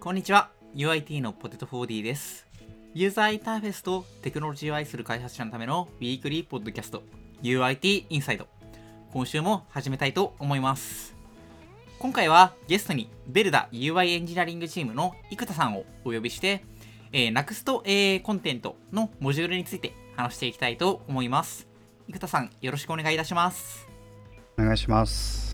こんにちは UIT のポテト 4D ですユーザーインターフェースとテクノロジーを愛する開発者のためのウィークリーポッドキャスト UIT インサイド今週も始めたいと思います今回はゲストにベルダ UI エンジニアリングチームの生田さんをお呼びしてえー、NUXT、えー、コンテントのモジュールについて話していきたいと思います。生田さん、よろしくお願いいたします。お願いします。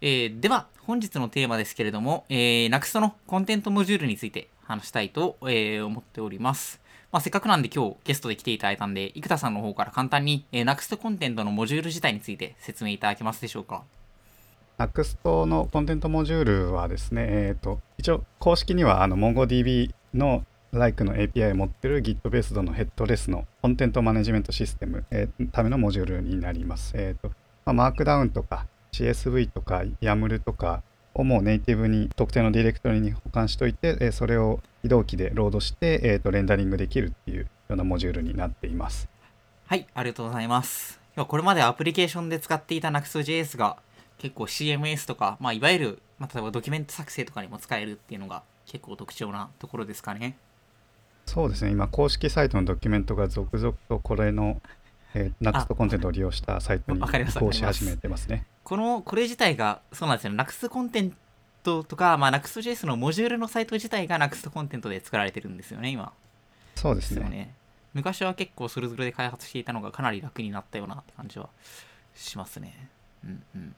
えー、では、本日のテーマですけれども、えー、NUXT のコンテントモジュールについて話したいと、えー、思っております。まあ、せっかくなんで今日ゲストで来ていただいたんで、生田さんの方から簡単に、えー、NUXT コンテントのモジュール自体について説明いただけますでしょうか？NUXT のコンテントモジュールはですね、えーと、一応公式にはあの MongoDB の Like の API を持ってる Git ベースドのヘッドレスのコンテントマネジメントシステム、えー、ためのモジュールになります。えーとまあ、マークダウンとか CSV とか YAML とかをもうネイティブに特定のディレクトリに保管しておいて、えー、それを非同期でロードして、えーと、レンダリングできるっていうようなモジュールになっています。はい、ありがとうございます。これまでアプリケーションで使っていた Nuxt.js が結構 CMS とか、まあ、いわゆる、まあ、例えばドキュメント作成とかにも使えるっていうのが結構特徴なところですかね。そうですね、今、公式サイトのドキュメントが続々とこれの、えー、NUXT コンテントを利用したサイトに移行し始めてますね。この、これ自体が、そうなんですよ、ね、NUXT コンテントとか、まあ、NUXT.js のモジュールのサイト自体が NUXT コンテントで作られてるんですよね、今。そうですね。すね昔は結構それぞれで開発していたのがかなり楽になったようなって感じはしますね。うんうん。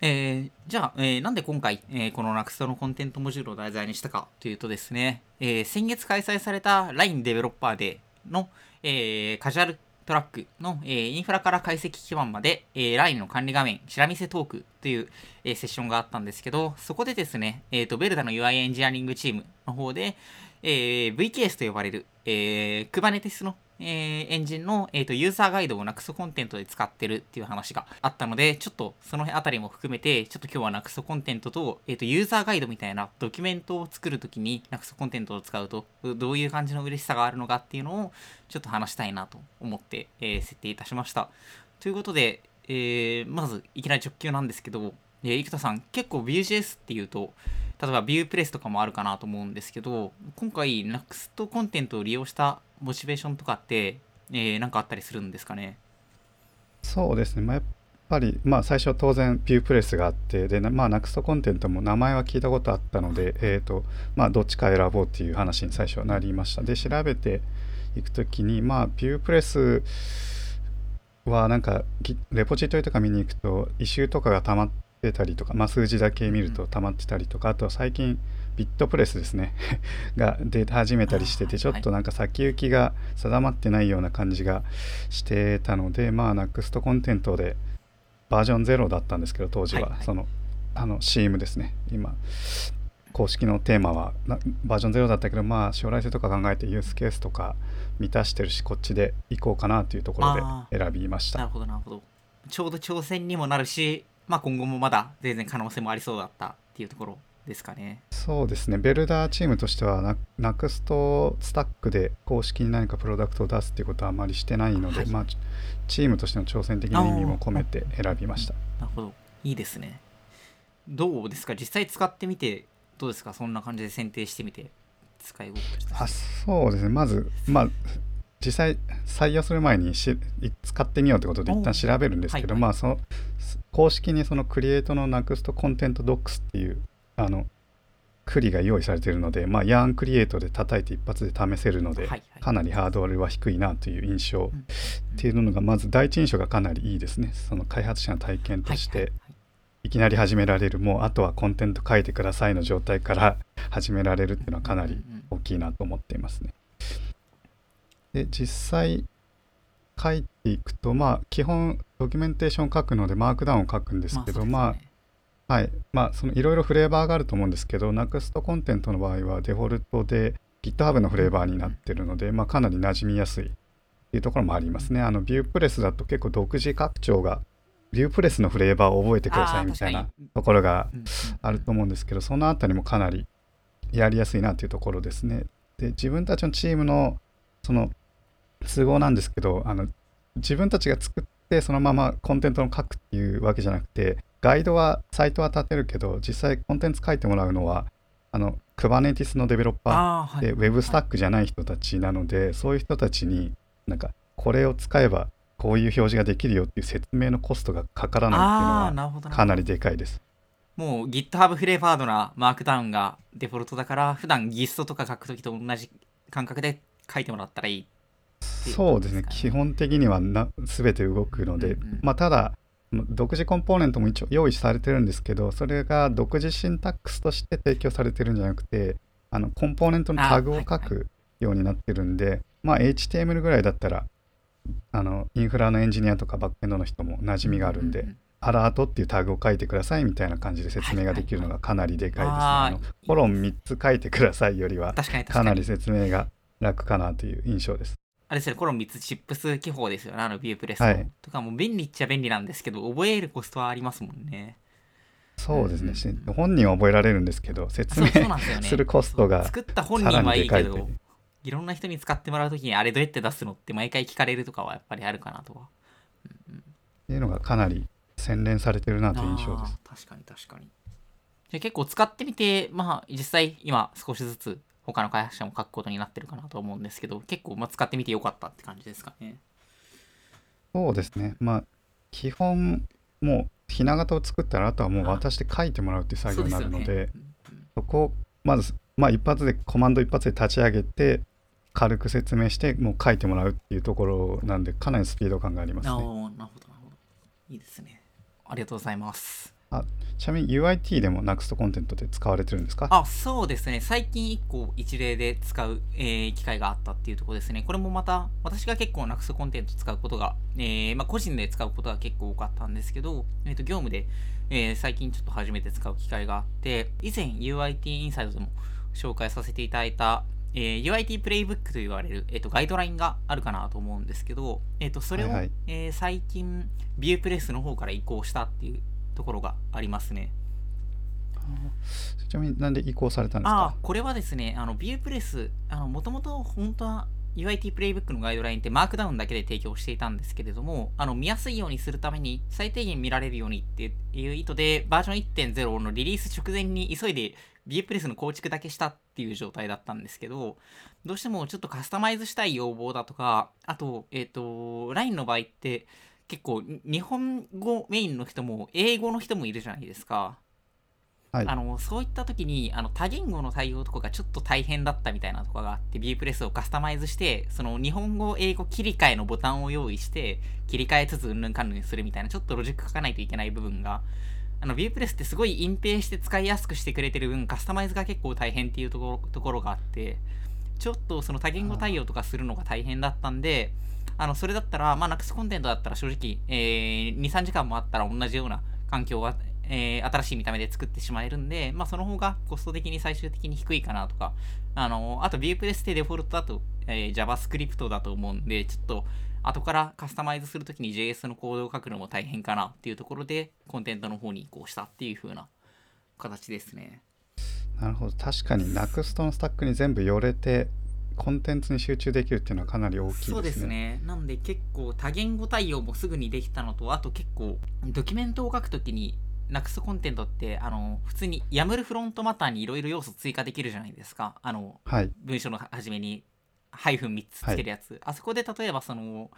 えー、じゃあ、えー、なんで今回、えー、この NUXT のコンテントモジュールを題材にしたかというとですね、えー、先月開催された LINE デベロッパーデーの、えー、カジュアルトラックの、えー、インフラから解析基盤まで、えー、LINE の管理画面、チラ見せトークという、えー、セッションがあったんですけど、そこでですね、えーと、ベルダの UI エンジニアリングチームの方で、えー、VKS と呼ばれる、えー、Kubernetes のえー、エンジンの、えーと、ユーザーガイドを NUXT コンテントで使ってるっていう話があったので、ちょっとそのあたりも含めて、ちょっと今日は NUXT コンテントと、えーと、ユーザーガイドみたいなドキュメントを作るときに NUXT コンテントを使うと、どういう感じの嬉しさがあるのかっていうのを、ちょっと話したいなと思って、えー、設定いたしました。ということで、えー、まずいきなり直球なんですけど、えー、生田さん、結構 Vue.js っていうと、例えば Vue プレスとかもあるかなと思うんですけど、今回 NUXT コンテントを利用したモチベーションとかってえー、なんかあったりするんですかね？そうですね、まあ、やっぱり、まあ、最初当然ビュープレスがあってで、まあ、NUXT コンテントも名前は聞いたことあったので、えーとまあ、どっちか選ぼうっていう話に最初はなりました。で調べていくときに、まあ、ビュープレスはなんかレポジトリとか見に行くと異臭とかが溜まってたりとか、まあ、数字だけ見ると溜まってたりとか、あとは最近ビットプレスですね。が出始めたりしててちょっとなんか先行きが定まってないような感じがしてたのでまあ NUXT コンテントでバージョン0だったんですけど当時は、はいはい、そのあの CM ですね。今公式のテーマはバージョン0だったけどまあ将来性とか考えてユースケースとか満たしてるしこっちで行こうかなというところで選びました。なるほどなるほど。ちょうど挑戦にもなるしまあ今後もまだ全然可能性もありそうだったっていうところですかね。そうですね、ベルダーチームとしては、ナクストスタックで公式に何かプロダクトを出すっていうことはあまりしてないので、はい、まあ、チームとしての挑戦的な意味も込めて選びました。なるほど、いいですね。どうですか、実際使ってみて、どうですか、そんな感じで選定してみて、使い心地あそうですね、まず、まあ、実際採用する前にし使ってみようってことで一旦調べるんですけど、はいはい、まあその公式にそのクリエイトの NUXT コンテントドックスっていうあのクリが用意されているので、まあ、ヤーンクリエイトで叩いて一発で試せるので、はいはい、かなりハードルは低いなという印象、っていうのがまず第一印象がかなりいいですね。その開発者の体験として、はいはいはい、いきなり始められるもうあとはコンテント書いてくださいの状態から始められるっていうのはかなり大きいなと思っていますね。で実際書いていくとまあ基本ドキュメンテーション書くのでマークダウンを書くんですけど、まあ、ね、まあはい。まあ、そのいろいろフレーバーがあると思うんですけど、NUXT コンテントの場合はデフォルトで GitHub のフレーバーになってるので、まあ、かなり馴染みやすいっていうところもありますね。あの、ビュープレスだと結構独自拡張が、ビュープレスのフレーバーを覚えてくださいみたいなところがあると思うんですけど、そのあたりもかなりやりやすいなというところですね。で、自分たちのチームのその都合なんですけど、あの自分たちが作ってそのままコンテンツを書くっていうわけじゃなくてガイドはサイトは立てるけど実際コンテンツ書いてもらうのはあの Kubernetes のデベロッパーで、はい、Web スタックじゃない人たちなので、はい、そういう人たちになんかこれを使えばこういう表示ができるよっていう説明のコストがかからないっていうのはかなりでかいです。もう GitHub フレーバードなマークダウンがデフォルトだから普段 GIST とか書くときと同じ感覚で書いてもらったらいいそうですね。基本的にはな全て動くので、うんうん、まあただ独自コンポーネントも一応用意されてるんですけどそれが独自シンタックスとして提供されてるんじゃなくてあのコンポーネントのタグを書くようになってるんで、はいはい、まあ HTML ぐらいだったらあのインフラのエンジニアとかバックエンドの人も馴染みがあるんで、うんうんうん。アラートっていうタグを書いてくださいみたいな感じで説明ができるのがかなりでかいですね。はいはい、コロン3つ書いてくださいよりはかなり説明が楽かなという印象です。あれですね、コロン3つチップス記法ですよね、あのビュープレス、はい、とかも便利っちゃ便利なんですけど、覚えるコストはありますもんね。そうですね、うん、本人は覚えられるんですけど、説明するコストが作った本人はいいけど、いろんな人に使ってもらうときに、あれどうやって出すのって毎回聞かれるとかはやっぱりあるかなとは。っていうのがかなり洗練されてるなという印象です。確かに確かに。じゃ結構使ってみて、まあ実際今少しずつ他の開発者も書くことになってるかなと思うんですけど、結構、まあ、使ってみてよかったって感じですかね。そうですね。まあ、基本、もう、ひな形を作ったら、あとはもう渡して書いてもらうっていう作業になるので、そでねそこを、まず、まあ、一発で、コマンド一発で立ち上げて、軽く説明して、もう書いてもらうっていうところなんで、かなりスピード感がありますね。なるほど、なるほど。いいですね。ありがとうございます。あちなみに UIT でも NUXT コンテントで使われてるんですか？あそうですね。最近1個一例で使う、えー、機会があったっていうところですね。これもまた私が結構 NUXT コンテント使うことが、えーまあ、個人で使うことが結構多かったんですけど、えー、と業務で、えー、最近ちょっと初めて使う機会があって以前 UIT インサイドでも紹介させていただいたえー、UIT プレイブックと言われる、えーと、ガイドラインがあるかなと思うんですけど、えーと、それを、はいはい、えー、最近ビュープレスの方から移行したっていうところがありますね。ちなみになんで移行されたんですか？これはですね、あのビュープレス、もともと本当は UIT プレイブックのガイドラインってマークダウンだけで提供していたんですけれども、あの見やすいようにするために最低限見られるようにっていう意図でバージョン1.0のリリース直前に急いでビュープレスの構築だけしたっていう状態だったんですけど、どうしてもちょっとカスタマイズしたい要望だとか、あと、えっ、ー、と、LINE の場合って結構日本語メインの人も英語の人もいるじゃないですか。はい、あのそういった時にあの多言語の対応とかがちょっと大変だったみたいなところがあってビュープレスをカスタマイズしてその日本語英語切り替えのボタンを用意して切り替えつつうんぬんかんぬんするみたいなちょっとロジック書かないといけない部分があのビュープレスってすごい隠蔽して使いやすくしてくれてる分カスタマイズが結構大変っていうところところがあってちょっとその多言語対応とかするのが大変だったんであのそれだったらまあ NUX コンテントだったら正直、えー、23時間もあったら同じような環境はえー、新しい見た目で作ってしまえるんで、まあ、その方がコスト的に最終的に低いかなとか、あのあと Viewpress ってデフォルトだと、えー、JavaScript だと思うんで、ちょっと後からカスタマイズするときに JS のコードを書くのも大変かなっていうところで、コンテントの方に移行したっていう風な形ですね。なるほど。確かに NUXT のスタックに全部寄れて、コンテンツに集中できるっていうのはかなり大きいですね。そうですね。なんで結構多言語対応もすぐにできたのと、あと結構ドキュメントを書くときにナクスコンテントってあの普通に YAML フロントマターにいろいろ要素追加できるじゃないですかあの、はい、文章の初めにハイフン3つつけるやつ、はい、あそこで例えばその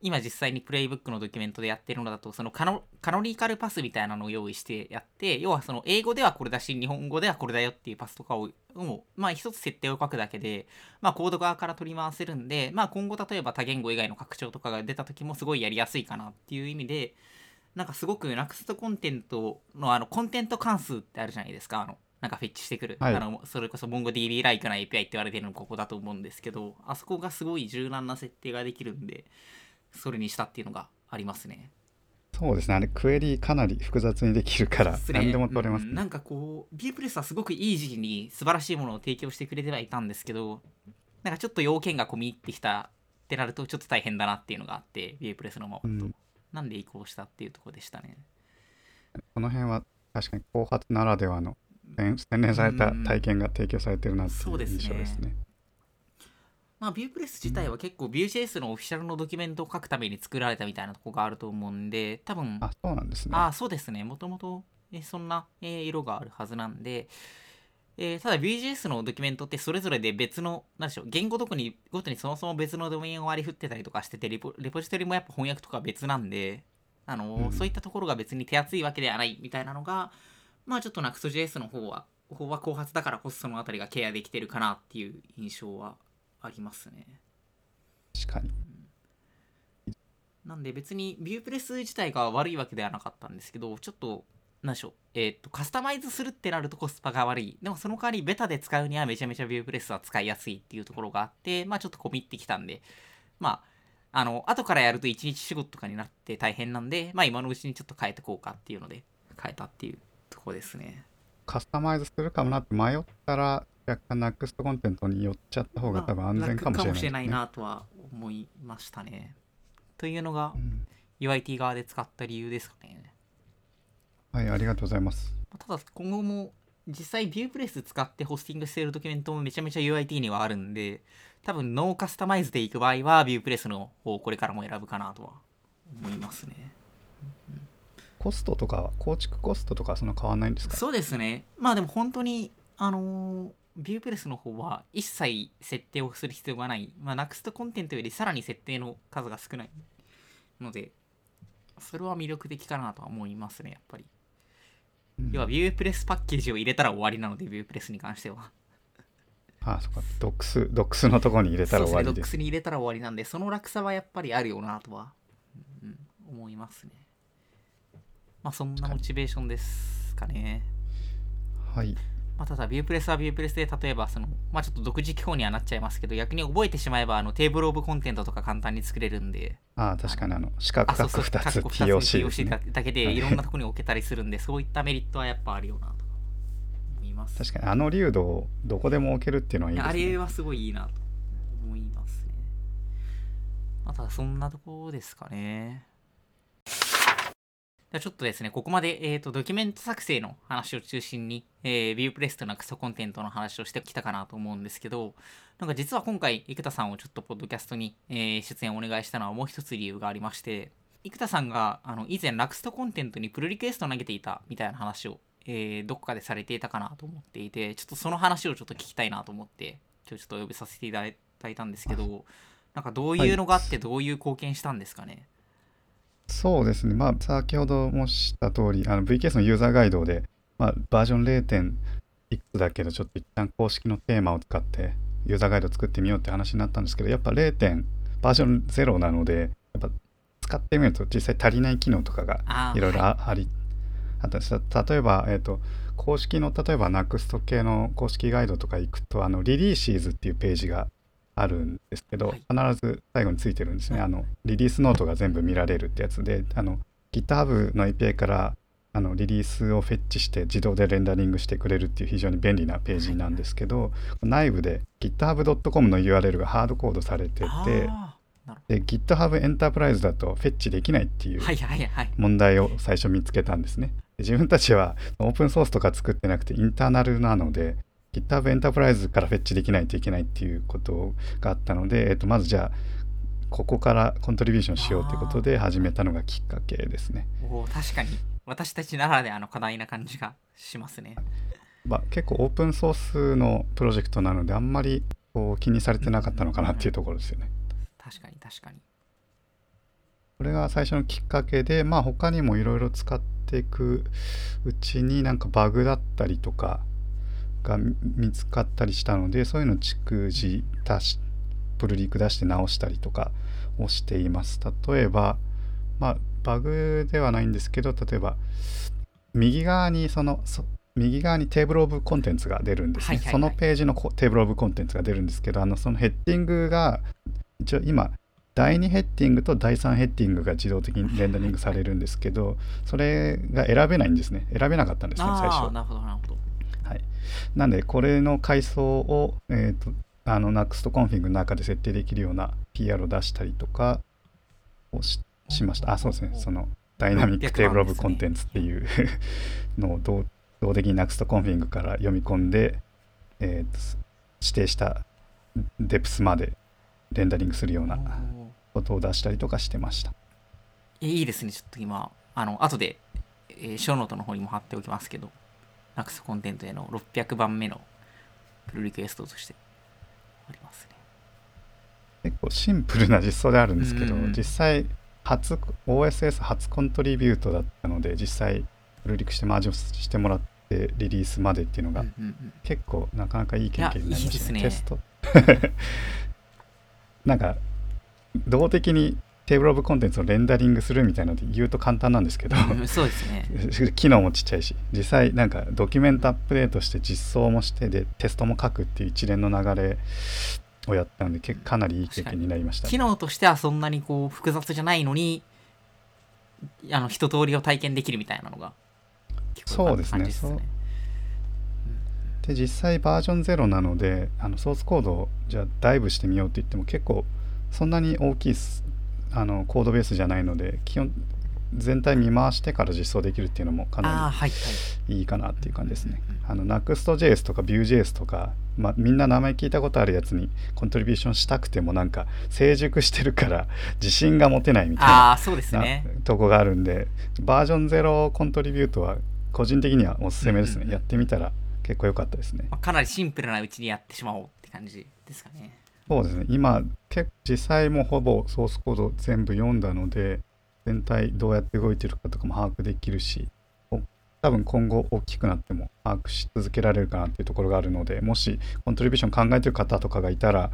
今実際にプレイブックのドキュメントでやってるのだとそのカノリカルパスみたいなのを用意してやって要はその英語ではこれだし日本語ではこれだよっていうパスとかをもうまあ一つ設定を書くだけでまあコード側から取り回せるんでまあ今後例えば多言語以外の拡張とかが出た時もすごいやりやすいかなっていう意味でなんかすごく NUXT コンテントのあのコンテント関数ってあるじゃないですか。あのなんかフェッチしてくる、はい、あのそれこそ MongoDB ライクな API って言われてるのここだと思うんですけどあそこがすごい柔軟な設定ができるんでそれにしたっていうのがありますね。そうですね。あれクエリかなり複雑にできるから何でも取れます、ね。うん、なんかこう B プレスはすごくいい時期に素晴らしいものを提供してくれてはいたんですけどなんかちょっと要件が込み入ってきたってなるとちょっと大変だなっていうのがあって B プレスのままと、うん。なんで移行したっていうところでしたね。この辺は確かに後発ならではの洗練された体験が提供されてるなっていう印象ですね。まあ、ビュープレス自体は結構 Vue.js のオフィシャルのドキュメントを書くために作られたみたいなとこがあると思うんで、多分、あ、そうなんですね。あそうですね。もともと、そんな、えー色があるはずなんで、えーただ Vue.js のドキュメントってそれぞれで別の、なんでしょう、言語どこにごとにそもそも別のドメインを割り振ってたりとかしててレポ、レポジトリもやっぱ翻訳とか別なんで、あのーうんそういったところが別に手厚いわけではないみたいなのが、まあちょっと Next.js の方は、方は後発だからこそそのあたりがケアできてるかなっていう印象はありますね。確かに。なんで別にビュープレス自体が悪いわけではなかったんですけど、ちょっと、なんでしょう、えーっと、カスタマイズするってなるとコスパが悪い。でもその代わりベタで使うにはめちゃめちゃビュープレスは使いやすいっていうところがあって、まあちょっと込み入ってきたんで、まあ、あの、後からやると1日仕事とかになって大変なんで、まあ今のうちにちょっと変えてこうかっていうので、変えたっていうところですね。カスタマイズするかもなって迷ったら、若干 NUXT コンテントに寄っちゃった方が多分安全かもしれない、楽かもしれないなとは思いましたね。というのがう、ん UIT 側で使った理由ですかね。はい、ありがとうございます。ただ今後も実際ビュープレス使ってホスティングしているドキュメントもめちゃめちゃ UIT にはあるんで多分ノーカスタマイズでいく場合はビュープレスの方をこれからも選ぶかなとは思いますねコストとか、構築コストとかそんな変わんないんですか？そうですねまあでも本当にあのービュープレスの方は一切設定をする必要がない、まあ、NUXT コンテントよりさらに設定の数が少ないのでそれは魅力的かなとは思いますねやっぱり。うん。要はビュープレスパッケージを入れたら終わりなのでビュープレスに関しては。あ、そっか。ドックス、ドックスのとこに入れたら終わりで。す。ドックスに入れたら終わりなんでその落差はやっぱりあるよなとは、うん思いますね。まあそんなモチベーションですかね。はい。まあ、ただビュープレスはビュープレスで例えばそのまあちょっと独自機構にはなっちゃいますけど逆に覚えてしまえばあのテーブルオブコンテントとか簡単に作れるんであ、確かにあの、四角あそうそう角2つ括弧二 TOC ですね。だけではいいろんなところに置けたりするんでそういったメリットはやっぱあるよなと思います確かにあの流度をどこでも置けるっていうのはいいですね。れはすごいいいなと思いますね。まあ、ただそんなところですかね。ちょっとですね、ここまで、えー、とドキュメント作成の話を中心に、えー、ビュープレスとなクソコンテントの話をしてきたかなと思うんですけど、なんか実は今回、生田さんをちょっとポッドキャストに、えー出演お願いしたのはもう一つ理由がありまして、生田さんがあの以前、ラクストコンテントにプルリクエストを投げていたみたいな話を、えーどこかでされていたかなと思っていて、ちょっとその話をちょっと聞きたいなと思って、今日ちょっとお呼びさせていただいたんですけど、なんかどういうのがあって、どういう貢献したんですかね？そうですね。まあ、先ほど申した通り、あの VKS のユーザーガイドで、まあ、バージョン 0. 点いくつだけど、ちょっと一旦公式のテーマを使って、ユーザーガイドを作ってみようって話になったんですけど、やっぱ 0. 点バージョン0なので、やっぱ使ってみると実際足りない機能とかがいろいろはああり、あったんです例えば、えっ、と、公式の、例えば NUXT 系の公式ガイドとか行くと、あの、リリーシーズっていうページがあるんですけど、はい必ず最後についてるんですね。はいあの、リリースノートが全部見られるってやつで、あの、GitHub の API からあのリリースをフェッチして自動でレンダリングしてくれるっていう非常に便利なページなんですけど、内部で github.com の URL がハードコードされてて、で GitHub エンタープライズだとフェッチできないっていう。問題を最初見つけたんですね。で自分たちはオープンソースとか作ってなくてインターナルなので GitHub エンタープライズからフェッチできないといけないっていうことがあったので、えっと、まずじゃあここからコントリビューションしようということで始めたのがきっかけですね。おー確かに私たちならではの課題な感じがしますね。まあ、結構オープンソースのプロジェクトなのであんまりこう気にされてなかったのかなっていうところですよね。確かに確かに。これが最初のきっかけで、まあ他にもいろいろ使っていくうちになんかバグだったりとかが見見つかったりしたので、そういうのを逐次出し、プルリク出して直したりとかをしています。例えば、まあバグではないんですけど、例えば右側にその、そ右側に table of contents が出るんですね。はいはいはいそのページのこ table of contents が出るんですけど、あのその heading が一応今第2 heading と第3 heading が自動的にレンダリングされるんですけど、それが選べないんですね。選べなかったんですね、最初。なんで、これの階層を、えー、とあの NUXT コンフィグの中で設定できるような PR を出したりとかをししました。あ、そうですね。そのdynamic table of contents っていうのを動動的に NUXT コンフィグから読み込んで、えーと指定した depth までレンダリングするようなことを出したりとかしてました。いいですね。ちょっと今あの後で、えー、ショーノートの方にも貼っておきますけど NAX コンテントへの600番目のプルリクエストとしてありますね。結構シンプルな実装であるんですけど、うん。実際初 OSS 初コントリビュートだったので実際プルリクしてマージをしてもらってリリースまでっていうのが、うんうんうん。結構なかなかいい経験になりましたね。いやいいテスト。なんか動的にテーブルオブコンテンツをレンダリングするみたいなので言うと簡単なんですけどうんそうですね。機能もちっちゃいし実際なんかドキュメントアップデートして実装もしてでテストも書くっていう一連の流れをやったのでかなりいい経験になりました、機能としてはそんなにこう複雑じゃないのにあの一通りを体験できるみたいなのが結構良かった感じそうですねで実際バージョン0なのであのソースコードをじゃあダイブしてみようって言っても結構そんなに大きいすあのコードベースじゃないので基本全体見回してから実装できるっていうのもかなりいい。かなっていう感じですね。あの Next.js とか Vue.js とか、まあ、みんな名前聞いたことあるやつにコントリビューションしたくてもなんか成熟してるから 自信が持てないみたいなそうですねなとこがあるんでバージョン0コントリビュートは個人的にはおすすめですね、やってみたら結構良かったですね。まあかなりシンプルなうちにやってしまおうって感じですかねそうですね。今結実際もうほぼソースコード全部読んだので全体どうやって動いてるかとかも把握できるしお多分今後大きくなっても把握し続けられるかなっていうところがあるのでもしコントリビューション考えてる方とかがいたら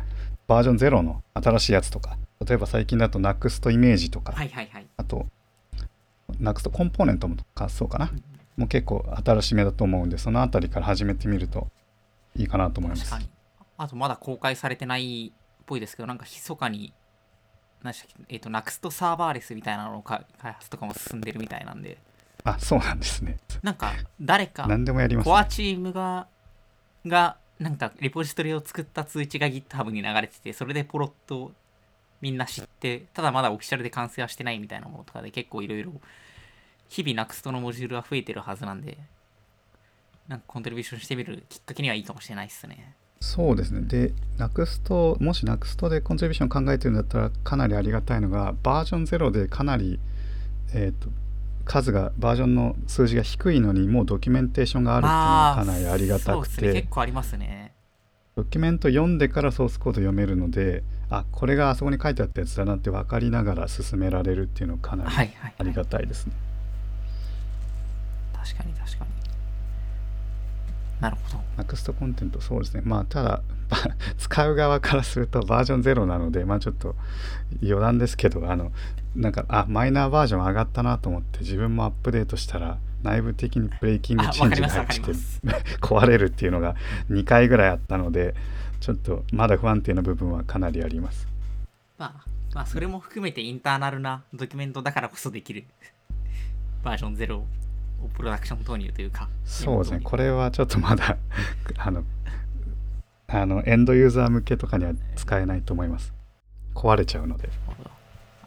バージョン0の新しいやつとか例えば最近だと NUXT イメージとか、はいはいはい。あと NUXT コンポーネントもかそうかな。うんもう結構新しめだと思うんでそのあたりから始めてみるといいかなと思いますあとまだ公開されてないっぽいですけどなんか密かに何でしたっけえっ、と NUXT サーバーレスみたいなのの開発とかも進んでるみたいなんで。あそうなんです。ねなんか誰か何でもやります、コア、チームががなんかレポジトリを作った通知が GitHub に流れててそれでポロッとみんな知ってただまだオフィシャルで完成はしてないみたいなものとかで結構いろいろ日々 NUXT のモジュールは増えてるはずなんでなんかコントリビューションしてみるきっかけにはいいかもしれないですねそうですね。で NUXT もし NUXT でコントリビューション考えてるんだったらかなりありがたいのがバージョン0でかなりえっ、と数がバージョンの数字が低いのにもうドキュメンテーションがあるっていうのがかなりありがたくて。結構ありますね。ドキュメント読んでからソースコード読めるのであこれがあそこに書いてあったやつだなって分かりながら進められるっていうのがかなりはいはい、ありがたいですね、確かに確かになるほど。NUXT コンテントそうですね。まあただば 使う側からするとバージョン0なのでまあちょっと余談ですけどあのなんかあマイナーバージョン上がったなと思って自分もアップデートしたら内部的にブレイキングあチェンジが入って 壊れるっていうのが2回ぐらいあったのでちょっとまだ不安定な部分はかなりあります。まあ、まあ、それも含めてインターナルなドキュメントだからこそできる。バージョン0をプロダクション投入というか。そうですねこれ。れはちょっとまだ あのあのエンドユーザー向けとかには使えないと思います壊れちゃうので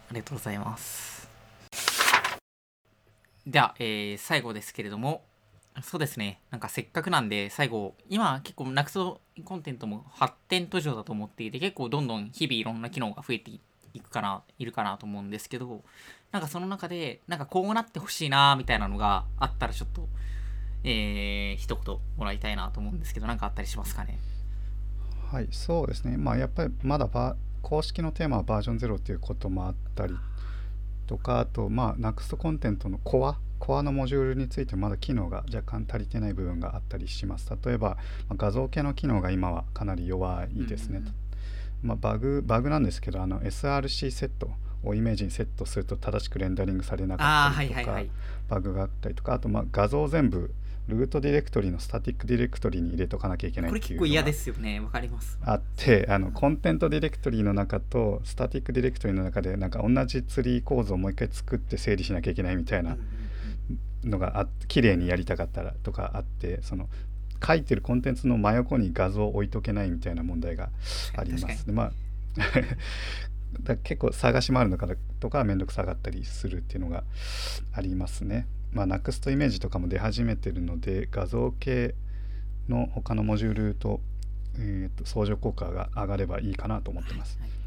ありがとうございます。では、えー最後ですけれども、そうですね、なんかせっかくなんで、最後、今結構 NUXT コンテントも発展途上だと思っていて、結構どんどん日々いろんな機能が増えていくかな、いるかなと思うんですけど、なんかその中で、なんかこうなってほしいな、みたいなのがあったらちょっと、えー、一言もらいたいなと思うんですけど、なんかあったりしますかね？はいそうですね。まあやっぱりまだバ公式のテーマはバージョン0っていうこともあったりとかあとまあ NUXT コンテントのコアコアのモジュールについてまだ機能が若干足りてない部分があったりします。例えばまあ画像系の機能が今はかなり弱いですね、うんまあ、バグバグなんですけどあの SRC セットをイメージにセットすると正しくレンダリングされなかったりとかはいはいはい。バグがあったりとかあとまあ画像を全部ルートディレクトリの static ディレクトリに入れとかなきゃいけないこれ結構嫌ですよね。わかります。あってあの content ディレクトリの中と static ディレクトリの中でなんか同じツリー構造をもう一回作って整理しなきゃいけないみたいなのがあ綺麗にやりたかったらとかあってその書いてるコンテンツの真横に画像を置いとけないみたいな問題がありますね。まあだ結構探し回るのかとかめんどくさがったりするっていうのがありますね。まあ NUXT イメージとかも出始めてるので画像系の他のモジュールと,、えーと相乗効果が上がればいいかなと思ってます。はいはい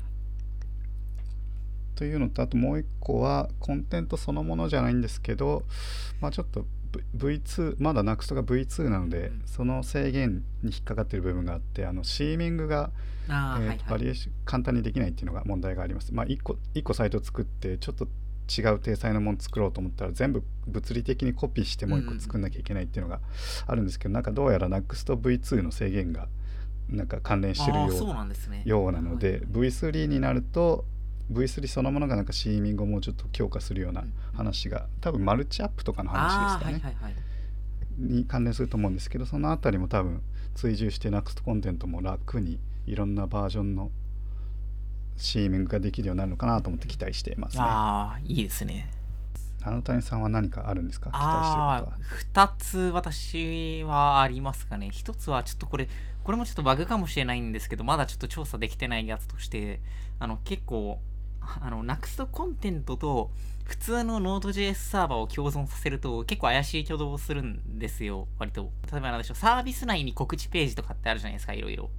というのとあともう一個はコンテントそのものじゃないんですけど、まあ、ちょっと V2 まだ NUXT が V2 なので、うん、その制限に引っかかってる部分があってあのシーミングが、えーバリエーション簡単にできないっていうのが問題があります。まあ、1個 ,1 個サイト作ってちょっと違う体裁のもの作ろうと思ったら全部物理的にコピーしてもう1個作んなきゃいけないっていうのがあるんですけど、うん、なんかどうやら NUXTV2 の制限がなんか関連してるような,、ね、ようなので、はい、V3 になると V3 そのものがなんかシーミングをもうちょっと強化するような話が多分マルチアップとかの話ですかね、はいはいはい、に関連すると思うんですけどその辺りも多分追従して NEXT コンテントも楽にいろんなバージョンのシーミングができるようになるのかなと思って期待しています、ね、ああいいですね。あの谷さんは何かあるんですか？期待してることは。2つ私はありますかね。1つはちょっとこれこれもちょっとバグかもしれないんですけどまだちょっと調査できてないやつとしてあの結構あの NUXT コンテントと普通の Node.js サーバーを共存させると結構怪しい挙動をするんですよ割と。例えばなんでしょうサービス内に告知ページとかってあるじゃないですかいろいろ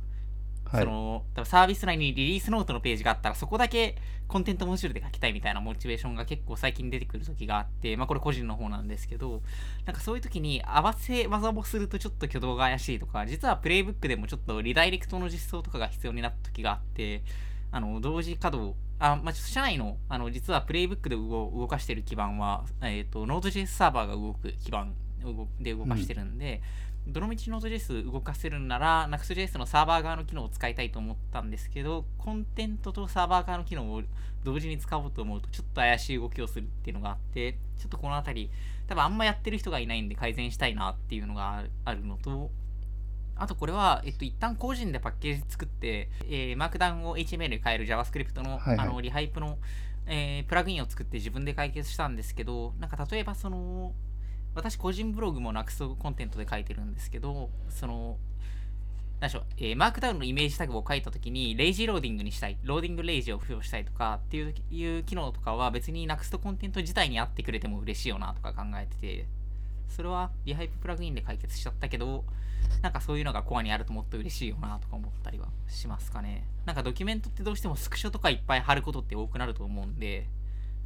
はい、そのサービス内にリリースノートのページがあったらそこだけコンテントモジュールで書きたいみたいなモチベーションが結構最近出てくる時があって、まあこれ個人の方なんですけど、なんかそういう時に合わせ技をするとちょっと挙動が怪しいとか、実はプレイブックでもちょっとリダイレクトの実装とかが必要になった時があって、あの、同時稼働、あ、まあ、社内の、あの、実はプレイブックで動かしてる基盤は、えっ、ー、と、Node.js サーバーが動く基盤で動かしてるんで、どのみち Node.js 動かせるんなら Next.js のサーバー側の機能を使いたいと思ったんですけど、コンテントとサーバー側の機能を同時に使おうと思うと、ちょっと怪しい動きをするっていうのがあって、ちょっとこの辺り、多分あんまやってる人がいないんで改善したいなっていうのがあるのと、あとこれは、えっと、一旦個人でパッケージ作って、えー、マークダウンを HTML に変える JavaScript のはいはい、あのリハイプの、えー、プラグインを作って自分で解決したんですけど、なんか例えばその、私個人ブログも Nuxt Content で書いてるんですけど、その、何でしょう、えー、マークダウンのイメージタグを書いたときに、 lazy loading にしたい、 loading lazy を付与したいとかっていういう機能とかは別に Nuxt Content 自体にあってくれても嬉しいよなとか考えてて、それは rehype プラグインで解決しちゃったけど、なんかそういうのがコアにあるともっと嬉しいよなとか思ったりはしますかね。なんかドキュメントってどうしてもスクショとかいっぱい貼ることって多くなると思うんで、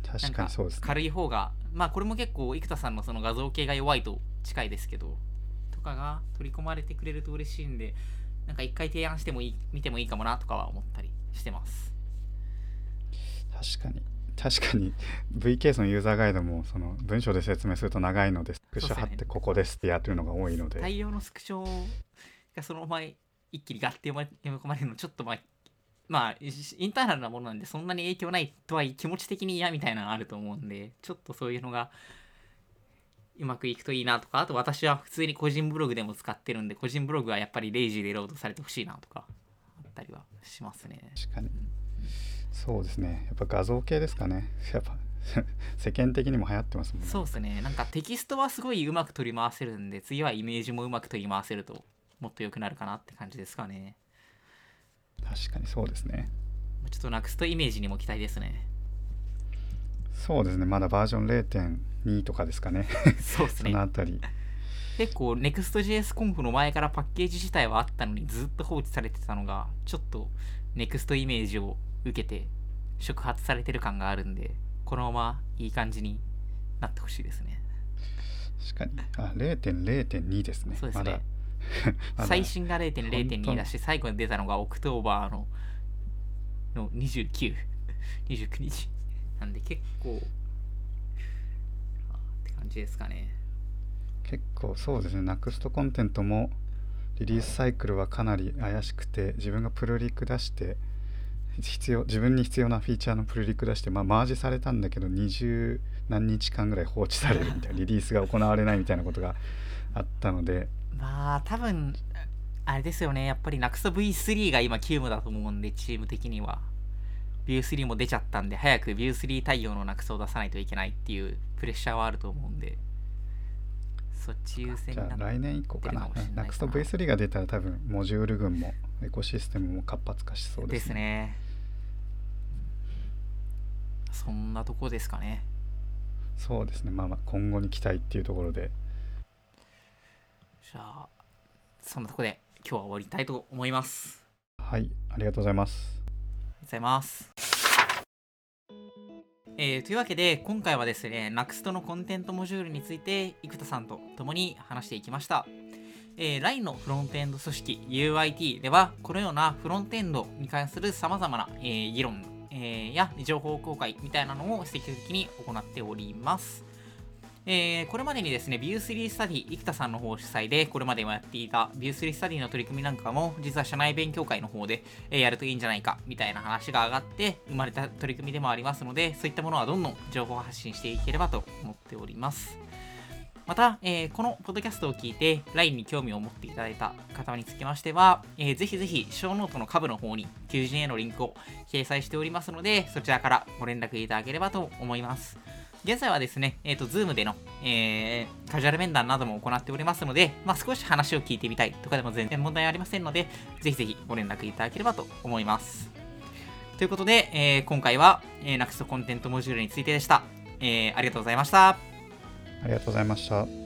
確かにそうですね。軽い方が、まあこれも結構生田さんのその画像系が弱いと近いですけど、とかが取り込まれてくれると嬉しいんで、なんか一回提案してもいい、見てもいいかもなとかは思ったりしてます。確かに。確かに VKS のユーザーガイドもその文章で説明すると長いのでスクショ貼ってここですってやってるのが多いので大量のスクショがそのまま一気にガッて読み込まれるのちょっとまあまあ、インターナルなものなんでそんなに影響ないとはいえ気持ち的に嫌みたいなのあると思うんで、ちょっとそういうのがうまくいくといいなとか、あと私は普通に個人ブログでも使ってるんで、個人ブログはやっぱりレイジーでロードされてほしいなとか、あったりはしますね。確かに。そうですね。やっぱ画像系ですかね。やっぱ 世間的にも流行ってますもんね。そうですね。なんかテキストはすごいうまく取り回せるんで、次はイメージもうまく取り回せると、もっと良くなるかなって感じですかね。確かにそうですね。ちょっとなくすとイメージにも期待ですね。そうですね。まだバージョン0.2とかですかね。そうですね。そのあたり。結構 Next.js コンフの前からパッケージ自体はあったのにずっと放置されてたのがちょっと Next イメージを受けて触発されてる感があるんでこのままいい感じになってほしいですね。確かに。あ0.0.2ですね。そうですね 最新が0.0.2だし、最後に出たのが October のの29、29日。なんで結構、って感じですかね。結構そうですね、 Nuxt Content もリリースサイクルはかなり怪しくて、自分がプルリク出して、必要自分に必要なフィーチャーのプルリク出して、まあ、マージされたんだけど20何日間ぐらい放置されるみたいなリリースが行われないみたいなことがあったのでまあ、多分、あれですよね。やっぱり NUXTV3 が今急務だと思うんで、チーム的には。View3 も出ちゃったんで、早く View3 対応の NUX を出さないといけないっていうプレッシャーはあると思うんで、そっち優先にな来年以降かな。NUXTV3 が出たら多分、モジュール群もエコシステムも活発化しそうですね。ですね。そんなとこですかね。そうですね。まあまあ、今後に期待っていうところで。じゃあ、そんなとこで今日は終わりたいと思います。はい、ありがとうございます。ありがとうございます。えー、というわけで今回はですね NUXT のコンテントモジュールについて生田さんと共に話していきました、えー、LINE のフロントエンド組織 UIT ではこのようなフロントエンドに関する様々な、えー、議論、えや情報公開みたいなのを積極的に行っておりますえー、これまでにですね、View3 スタディ、生田さんの方主催で、これまでもやっていた View3 スタディの取り組みなんかも、実は社内勉強会の方で、えー、やるといいんじゃないか、みたいな話が上がって、生まれた取り組みでもありますので、そういったものはどんどん情報発信していければと思っております。また、えー、このポッドキャストを聞いて LINE に興味を持っていただいた方につきましては、えー、ぜひぜひ、ショーノートの下部の方に求人へのリンクを掲載しておりますので、そちらからご連絡いただければと思います。現在はですね、えっ、ー、と、Zoom での、えー、カジュアル面談なども行っておりますので、まあ、少し話を聞いてみたいとかでも全然問題ありませんので、ぜひぜひご連絡いただければと思います。ということで、えー、今回は、えー、ナクストコンテントモジュールについてでした。えー、ありがとうございました。ありがとうございました。